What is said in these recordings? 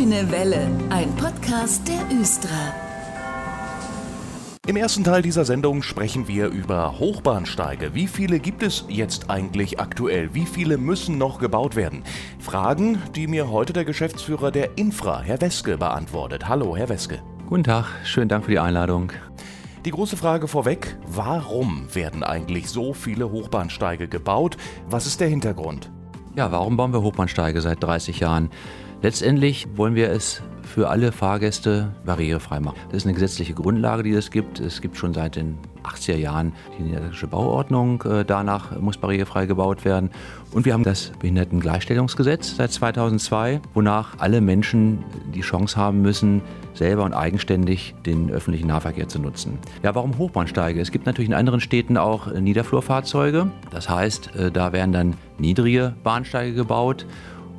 Grüne Welle, ein Podcast der Östra. Im ersten Teil dieser Sendung sprechen wir über Hochbahnsteige. Wie viele gibt es jetzt eigentlich aktuell? Wie viele müssen noch gebaut werden? Fragen, die mir heute der Geschäftsführer der Infra, Herr Weske, beantwortet. Hallo, Herr Weske. Guten Tag, schönen Dank für die Einladung. Die große Frage vorweg, warum werden eigentlich so viele Hochbahnsteige gebaut? Was ist der Hintergrund? Ja, warum bauen wir Hochbahnsteige seit 30 Jahren? Letztendlich wollen wir es für alle Fahrgäste barrierefrei machen. Das ist eine gesetzliche Grundlage, die es gibt. Es gibt schon seit den 80er Jahren die niederländische Bauordnung. Äh, danach muss barrierefrei gebaut werden. Und wir haben das Behindertengleichstellungsgesetz seit 2002, wonach alle Menschen die Chance haben müssen, selber und eigenständig den öffentlichen Nahverkehr zu nutzen. Ja, warum Hochbahnsteige? Es gibt natürlich in anderen Städten auch Niederflurfahrzeuge. Das heißt, äh, da werden dann niedrige Bahnsteige gebaut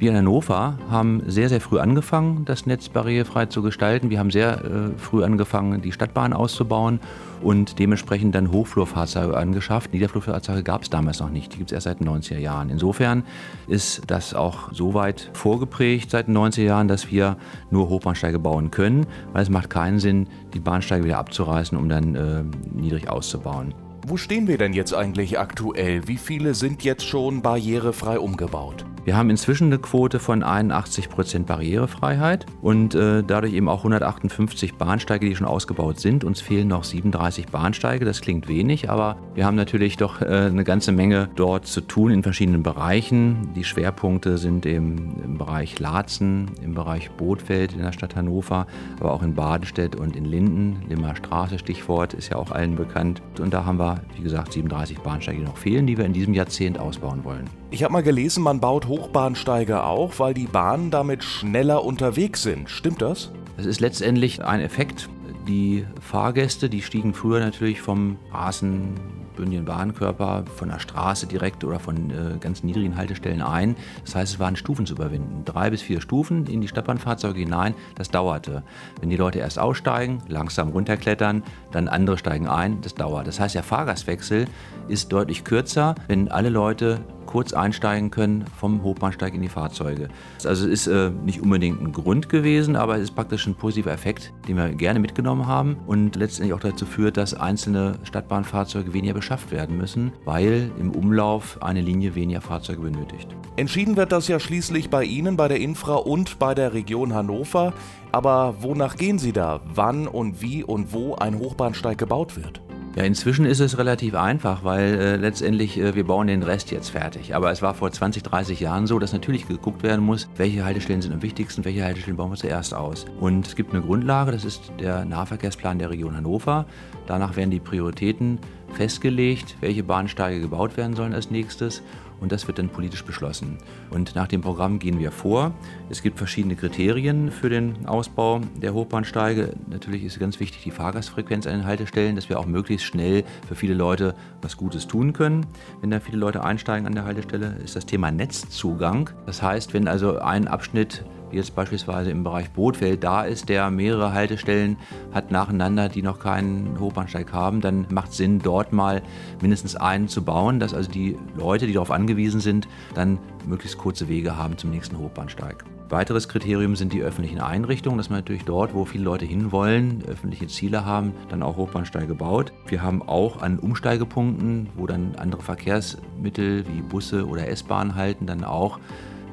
wir in Hannover haben sehr, sehr früh angefangen, das Netz barrierefrei zu gestalten. Wir haben sehr äh, früh angefangen, die Stadtbahn auszubauen und dementsprechend dann Hochflurfahrzeuge angeschafft. Niederflurfahrzeuge gab es damals noch nicht, die gibt es erst seit den 90er Jahren. Insofern ist das auch so weit vorgeprägt seit den 90er Jahren, dass wir nur Hochbahnsteige bauen können, weil es macht keinen Sinn, die Bahnsteige wieder abzureißen, um dann äh, niedrig auszubauen. Wo stehen wir denn jetzt eigentlich aktuell? Wie viele sind jetzt schon barrierefrei umgebaut? Wir haben inzwischen eine Quote von 81% Barrierefreiheit und äh, dadurch eben auch 158 Bahnsteige, die schon ausgebaut sind. Uns fehlen noch 37 Bahnsteige, das klingt wenig, aber wir haben natürlich doch äh, eine ganze Menge dort zu tun in verschiedenen Bereichen. Die Schwerpunkte sind im, im Bereich Laatzen, im Bereich Bootfeld in der Stadt Hannover, aber auch in Badenstedt und in Linden. Limmer Straße, Stichwort, ist ja auch allen bekannt. Und da haben wir, wie gesagt, 37 Bahnsteige, die noch fehlen, die wir in diesem Jahrzehnt ausbauen wollen. Ich habe mal gelesen, man baut Hochbahnsteige auch, weil die Bahnen damit schneller unterwegs sind. Stimmt das? Das ist letztendlich ein Effekt. Die Fahrgäste, die stiegen früher natürlich vom Rasen bündigen Bahnkörper von der Straße direkt oder von äh, ganz niedrigen Haltestellen ein. Das heißt, es waren Stufen zu überwinden. Drei bis vier Stufen in die Stadtbahnfahrzeuge hinein, das dauerte. Wenn die Leute erst aussteigen, langsam runterklettern, dann andere steigen ein, das dauert. Das heißt, der Fahrgastwechsel ist deutlich kürzer, wenn alle Leute kurz einsteigen können vom Hochbahnsteig in die Fahrzeuge. Also es ist äh, nicht unbedingt ein Grund gewesen, aber es ist praktisch ein positiver Effekt, den wir gerne mitgenommen haben und letztendlich auch dazu führt, dass einzelne Stadtbahnfahrzeuge weniger beschafft werden müssen, weil im Umlauf eine Linie weniger Fahrzeuge benötigt. Entschieden wird das ja schließlich bei Ihnen, bei der Infra und bei der Region Hannover. Aber wonach gehen Sie da, wann und wie und wo ein Hochbahnsteig gebaut wird? Ja, inzwischen ist es relativ einfach, weil äh, letztendlich äh, wir bauen den Rest jetzt fertig. Aber es war vor 20, 30 Jahren so, dass natürlich geguckt werden muss, welche Haltestellen sind am wichtigsten, welche Haltestellen bauen wir zuerst aus. Und es gibt eine Grundlage, das ist der Nahverkehrsplan der Region Hannover. Danach werden die Prioritäten festgelegt, welche Bahnsteige gebaut werden sollen als nächstes und das wird dann politisch beschlossen. Und nach dem Programm gehen wir vor. Es gibt verschiedene Kriterien für den Ausbau der Hochbahnsteige. Natürlich ist ganz wichtig die Fahrgastfrequenz an den Haltestellen, dass wir auch möglichst schnell für viele Leute was Gutes tun können. Wenn da viele Leute einsteigen an der Haltestelle, ist das Thema Netzzugang. Das heißt, wenn also ein Abschnitt jetzt beispielsweise im Bereich Bootfeld da ist, der mehrere Haltestellen hat nacheinander, die noch keinen Hochbahnsteig haben, dann macht es Sinn, dort mal mindestens einen zu bauen, dass also die Leute, die darauf angewiesen sind, dann möglichst kurze Wege haben zum nächsten Hochbahnsteig. Weiteres Kriterium sind die öffentlichen Einrichtungen, dass man natürlich dort, wo viele Leute hinwollen, öffentliche Ziele haben, dann auch Hochbahnsteige baut. Wir haben auch an Umsteigepunkten, wo dann andere Verkehrsmittel wie Busse oder S-Bahnen halten, dann auch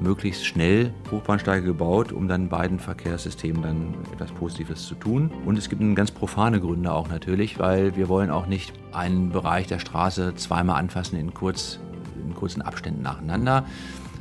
möglichst schnell Hochbahnsteige gebaut, um dann beiden Verkehrssystemen dann etwas Positives zu tun. Und es gibt ganz profane Gründe auch natürlich, weil wir wollen auch nicht einen Bereich der Straße zweimal anfassen in, kurz, in kurzen Abständen nacheinander.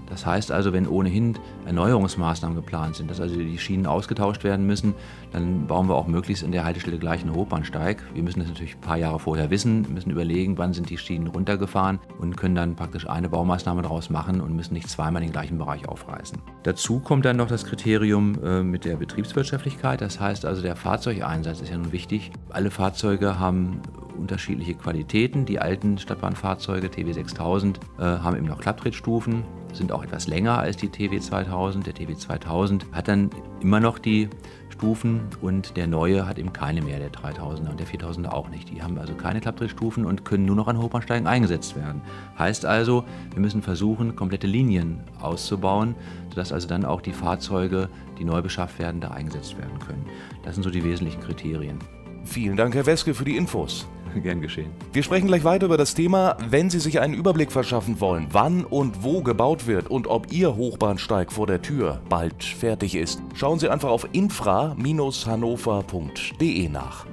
Das heißt also, wenn ohnehin Erneuerungsmaßnahmen geplant sind, dass also die Schienen ausgetauscht werden müssen, dann bauen wir auch möglichst in der Haltestelle gleich einen Hochbahnsteig. Wir müssen das natürlich ein paar Jahre vorher wissen, müssen überlegen, wann sind die Schienen runtergefahren und können dann praktisch eine Baumaßnahme daraus machen und müssen nicht zweimal den gleichen Bereich aufreißen. Dazu kommt dann noch das Kriterium äh, mit der Betriebswirtschaftlichkeit. Das heißt also, der Fahrzeugeinsatz ist ja nun wichtig. Alle Fahrzeuge haben unterschiedliche Qualitäten. Die alten Stadtbahnfahrzeuge TW 6000 äh, haben eben noch Klapptrittsstufen, sind auch etwas länger als die TW 2000. Der TW 2000 hat dann immer noch die Stufen und der neue hat eben keine mehr, der 3000er und der 4000er auch nicht. Die haben also keine Klapptrittstufen und können nur noch an Hochbahnsteigen eingesetzt werden. Heißt also, wir müssen versuchen, komplette Linien auszubauen, sodass also dann auch die Fahrzeuge, die neu beschafft werden, da eingesetzt werden können. Das sind so die wesentlichen Kriterien. Vielen Dank, Herr Weske, für die Infos. Gern geschehen. Wir sprechen gleich weiter über das Thema, wenn Sie sich einen Überblick verschaffen wollen, wann und wo gebaut wird und ob Ihr Hochbahnsteig vor der Tür bald fertig ist. Schauen Sie einfach auf infra-hannover.de nach.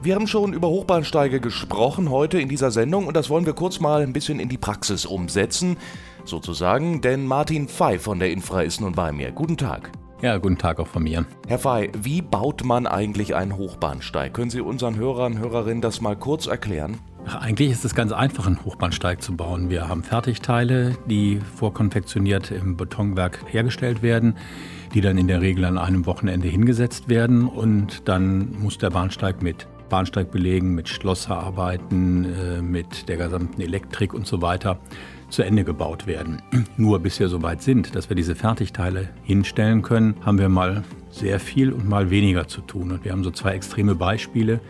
Wir haben schon über Hochbahnsteige gesprochen heute in dieser Sendung und das wollen wir kurz mal ein bisschen in die Praxis umsetzen, sozusagen, denn Martin Pfeif von der Infra ist nun bei mir. Guten Tag. Ja, guten Tag auch von mir. Herr Fey, wie baut man eigentlich einen Hochbahnsteig? Können Sie unseren Hörern und Hörerinnen das mal kurz erklären? Ach, eigentlich ist es ganz einfach, einen Hochbahnsteig zu bauen. Wir haben Fertigteile, die vorkonfektioniert im Betonwerk hergestellt werden, die dann in der Regel an einem Wochenende hingesetzt werden und dann muss der Bahnsteig mit Bahnsteigbelegen, mit Schlosserarbeiten, äh, mit der gesamten Elektrik und so weiter zu Ende gebaut werden. Nur bis wir so weit sind, dass wir diese Fertigteile hinstellen können, haben wir mal sehr viel und mal weniger zu tun. Und wir haben so zwei extreme Beispiele.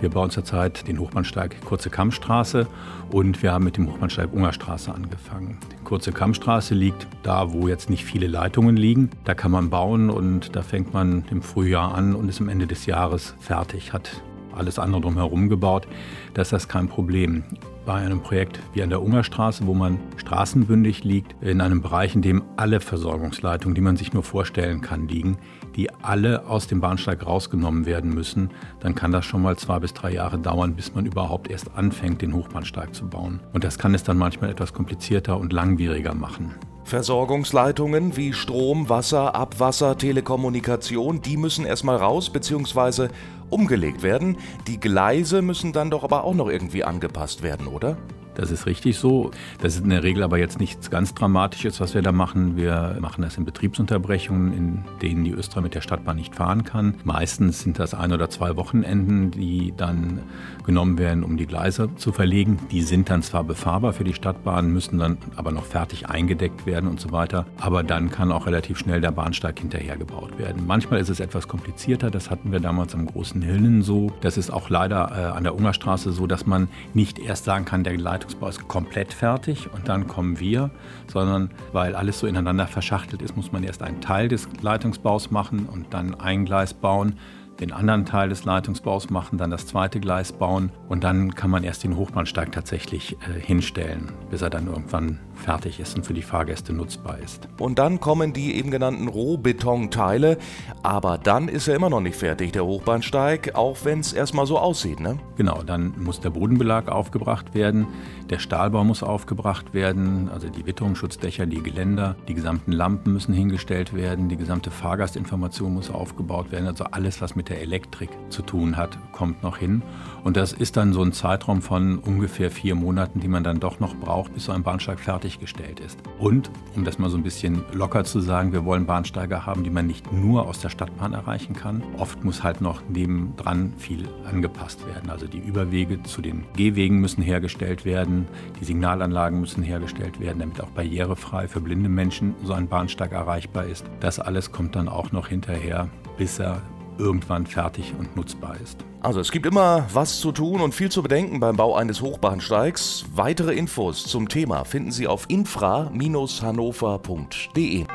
Wir bauen zurzeit den Hochbahnsteig Kurze Kammstraße und wir haben mit dem Hochbahnsteig Ungerstraße angefangen. Die Kurze Kammstraße liegt da, wo jetzt nicht viele Leitungen liegen. Da kann man bauen und da fängt man im Frühjahr an und ist am Ende des Jahres fertig, hat alles andere drumherum gebaut. Das ist das kein Problem bei einem Projekt wie an der Ungerstraße, wo man straßenbündig liegt, in einem Bereich, in dem alle Versorgungsleitungen, die man sich nur vorstellen kann, liegen, die alle aus dem Bahnsteig rausgenommen werden müssen, dann kann das schon mal zwei bis drei Jahre dauern, bis man überhaupt erst anfängt, den Hochbahnsteig zu bauen. Und das kann es dann manchmal etwas komplizierter und langwieriger machen. Versorgungsleitungen wie Strom, Wasser, Abwasser, Telekommunikation, die müssen erstmal raus bzw. umgelegt werden. Die Gleise müssen dann doch aber auch noch irgendwie angepasst werden, oder? Das ist richtig so. Das ist in der Regel aber jetzt nichts ganz Dramatisches, was wir da machen. Wir machen das in Betriebsunterbrechungen, in denen die Östra mit der Stadtbahn nicht fahren kann. Meistens sind das ein oder zwei Wochenenden, die dann genommen werden, um die Gleise zu verlegen. Die sind dann zwar befahrbar für die Stadtbahn, müssen dann aber noch fertig eingedeckt werden und so weiter. Aber dann kann auch relativ schnell der Bahnsteig hinterher gebaut werden. Manchmal ist es etwas komplizierter. Das hatten wir damals am Großen Hillen so. Das ist auch leider äh, an der Ungerstraße so, dass man nicht erst sagen kann, der Leitung Leitungsbau ist komplett fertig und dann kommen wir, sondern weil alles so ineinander verschachtelt ist, muss man erst einen Teil des Leitungsbaus machen und dann ein Gleis bauen den anderen Teil des Leitungsbaus machen, dann das zweite Gleis bauen und dann kann man erst den Hochbahnsteig tatsächlich äh, hinstellen, bis er dann irgendwann fertig ist und für die Fahrgäste nutzbar ist. Und dann kommen die eben genannten Rohbetonteile, aber dann ist er immer noch nicht fertig, der Hochbahnsteig, auch wenn es erstmal so aussieht, ne? Genau, dann muss der Bodenbelag aufgebracht werden, der Stahlbau muss aufgebracht werden, also die Witterungsschutzdächer, die Geländer, die gesamten Lampen müssen hingestellt werden, die gesamte Fahrgastinformation muss aufgebaut werden, also alles, was mit der Elektrik zu tun hat, kommt noch hin. Und das ist dann so ein Zeitraum von ungefähr vier Monaten, die man dann doch noch braucht, bis so ein Bahnsteig fertiggestellt ist. Und, um das mal so ein bisschen locker zu sagen, wir wollen Bahnsteiger haben, die man nicht nur aus der Stadtbahn erreichen kann. Oft muss halt noch nebendran viel angepasst werden. Also die Überwege zu den Gehwegen müssen hergestellt werden, die Signalanlagen müssen hergestellt werden, damit auch barrierefrei für blinde Menschen so ein Bahnsteig erreichbar ist. Das alles kommt dann auch noch hinterher, bis er irgendwann fertig und nutzbar ist. Also es gibt immer was zu tun und viel zu bedenken beim Bau eines Hochbahnsteigs. Weitere Infos zum Thema finden Sie auf infra-hannover.de.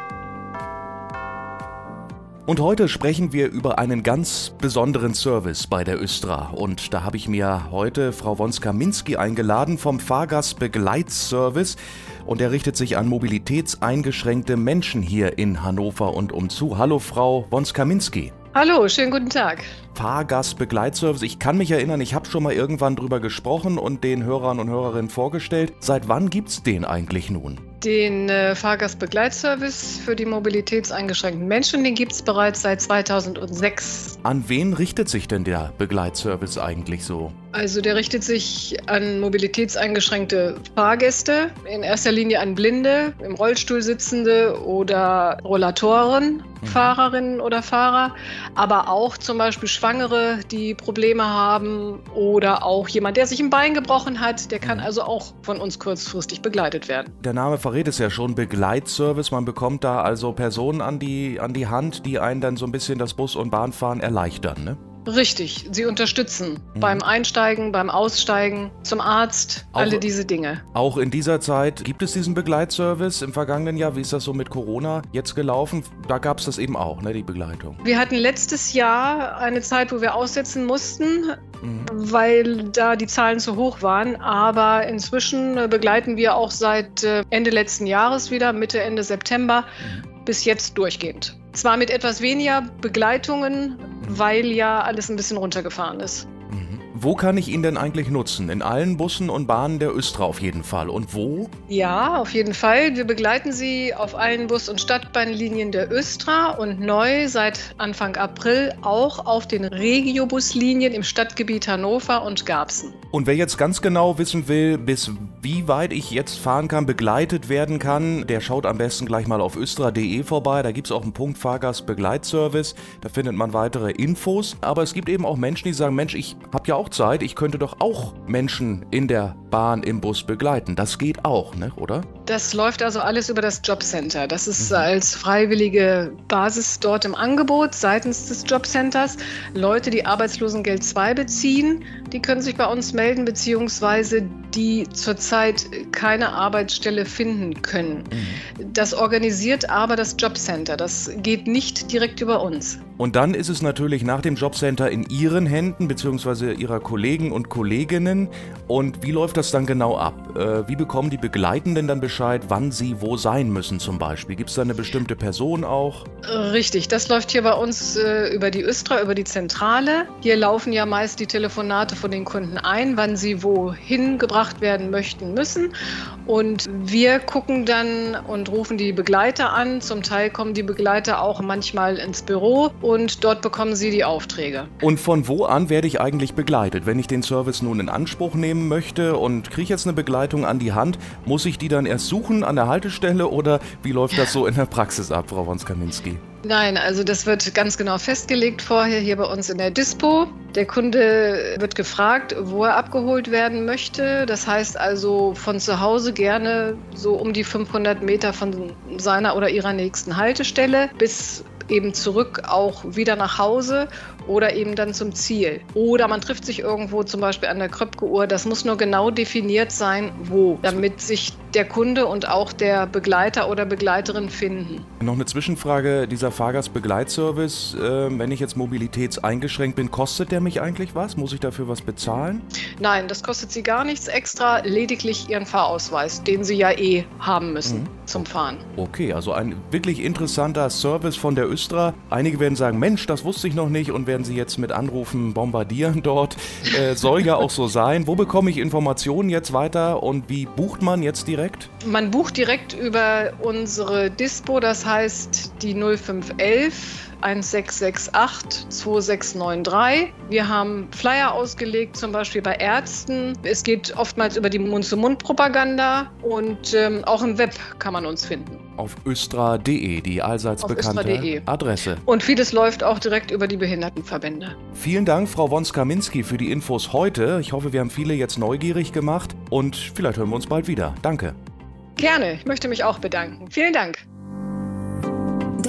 Und heute sprechen wir über einen ganz besonderen Service bei der Östra. Und da habe ich mir heute Frau Wonska-Minski eingeladen vom Fahrgastbegleitservice. Und er richtet sich an mobilitätseingeschränkte Menschen hier in Hannover und umzu. Hallo Frau Wonska-Minski. Hallo, schönen guten Tag. Fahrgastbegleitservice. Ich kann mich erinnern, ich habe schon mal irgendwann drüber gesprochen und den Hörern und Hörerinnen vorgestellt. Seit wann gibt's den eigentlich nun? Den äh, Fahrgastbegleitservice für die mobilitätseingeschränkten Menschen, den gibt es bereits seit 2006. An wen richtet sich denn der Begleitservice eigentlich so? Also der richtet sich an mobilitätseingeschränkte Fahrgäste, in erster Linie an Blinde, im Rollstuhl sitzende oder Rollatoren, mhm. Fahrerinnen oder Fahrer, aber auch zum Beispiel Schwangere, die Probleme haben oder auch jemand, der sich ein Bein gebrochen hat, der kann mhm. also auch von uns kurzfristig begleitet werden. Der Name verrät es ja schon, Begleitservice. Man bekommt da also Personen an die, an die Hand, die einen dann so ein bisschen das Bus- und Bahnfahren erleichtern, ne? Richtig, sie unterstützen mhm. beim Einsteigen, beim Aussteigen, zum Arzt, auch, alle diese Dinge. Auch in dieser Zeit gibt es diesen Begleitservice im vergangenen Jahr. Wie ist das so mit Corona jetzt gelaufen? Da gab es das eben auch, ne, die Begleitung. Wir hatten letztes Jahr eine Zeit, wo wir aussetzen mussten, mhm. weil da die Zahlen zu hoch waren. Aber inzwischen begleiten wir auch seit äh, Ende letzten Jahres wieder, Mitte, Ende September, mhm. bis jetzt durchgehend. Zwar mit etwas weniger Begleitungen, weil ja alles ein bisschen runtergefahren ist. Wo kann ich ihn denn eigentlich nutzen? In allen Bussen und Bahnen der Östra auf jeden Fall. Und wo? Ja, auf jeden Fall. Wir begleiten Sie auf allen Bus- und Stadtbahnlinien der Östra und neu seit Anfang April auch auf den Regiobuslinien im Stadtgebiet Hannover und Garbsen. Und wer jetzt ganz genau wissen will, bis wie weit ich jetzt fahren kann, begleitet werden kann, der schaut am besten gleich mal auf östra.de vorbei. Da gibt es auch einen Punkt Fahrgastbegleitservice. Da findet man weitere Infos. Aber es gibt eben auch Menschen, die sagen, Mensch, ich habe ja auch Zeit, ich könnte doch auch Menschen in der Bahn, im Bus begleiten. Das geht auch, ne? oder? Das läuft also alles über das Jobcenter. Das ist mhm. als freiwillige Basis dort im Angebot seitens des Jobcenters. Leute, die Arbeitslosengeld 2 beziehen, die können sich bei uns melden, beziehungsweise die zurzeit keine Arbeitsstelle finden können. Mhm. Das organisiert aber das Jobcenter. Das geht nicht direkt über uns. Und dann ist es natürlich nach dem Jobcenter in Ihren Händen, beziehungsweise Ihrer Kollegen und Kolleginnen. Und wie läuft das dann genau ab? Äh, wie bekommen die Begleitenden dann Bescheid, wann sie wo sein müssen zum Beispiel? Gibt es da eine bestimmte Person auch? Richtig, das läuft hier bei uns äh, über die Östra, über die Zentrale. Hier laufen ja meist die Telefonate von den Kunden ein, wann sie wohin gebracht werden möchten müssen. Und wir gucken dann und rufen die Begleiter an. Zum Teil kommen die Begleiter auch manchmal ins Büro und dort bekommen sie die Aufträge. Und von wo an werde ich eigentlich begleitet? Wenn ich den Service nun in Anspruch nehmen möchte und kriege jetzt eine Begleitung an die Hand, muss ich die dann erst suchen an der Haltestelle oder wie läuft das so in der Praxis ab, Frau Wonskaminski? Nein, also das wird ganz genau festgelegt vorher hier bei uns in der Dispo. Der Kunde wird gefragt, wo er abgeholt werden möchte. Das heißt also von zu Hause gerne so um die 500 Meter von seiner oder ihrer nächsten Haltestelle bis eben zurück auch wieder nach Hause oder eben dann zum Ziel. Oder man trifft sich irgendwo zum Beispiel an der Kröpke-Uhr. Das muss nur genau definiert sein, wo, damit sich der Kunde und auch der Begleiter oder Begleiterin finden. Noch eine Zwischenfrage, dieser Fahrgastbegleitservice, äh, wenn ich jetzt mobilitätseingeschränkt bin, kostet der mich eigentlich was? Muss ich dafür was bezahlen? Nein, das kostet Sie gar nichts extra, lediglich Ihren Fahrausweis, den Sie ja eh haben müssen mhm. zum Fahren. Okay, also ein wirklich interessanter Service von der Östra. Einige werden sagen, Mensch, das wusste ich noch nicht und werden Sie jetzt mit Anrufen bombardieren dort. Äh, soll ja auch so sein. Wo bekomme ich Informationen jetzt weiter und wie bucht man jetzt direkt? Man bucht direkt über unsere Dispo, das heißt die 0511 1668 2693. Wir haben Flyer ausgelegt, zum Beispiel bei Ärzten. Es geht oftmals über die Mund-zu-Mund-Propaganda und ähm, auch im Web kann man uns finden. Auf östra.de, die allseits Auf bekannte Adresse. Und vieles läuft auch direkt über die Behindertenverbände. Vielen Dank, Frau Wonskaminski, für die Infos heute. Ich hoffe, wir haben viele jetzt neugierig gemacht und vielleicht hören wir uns bald wieder. Danke. Gerne, ich möchte mich auch bedanken. Vielen Dank.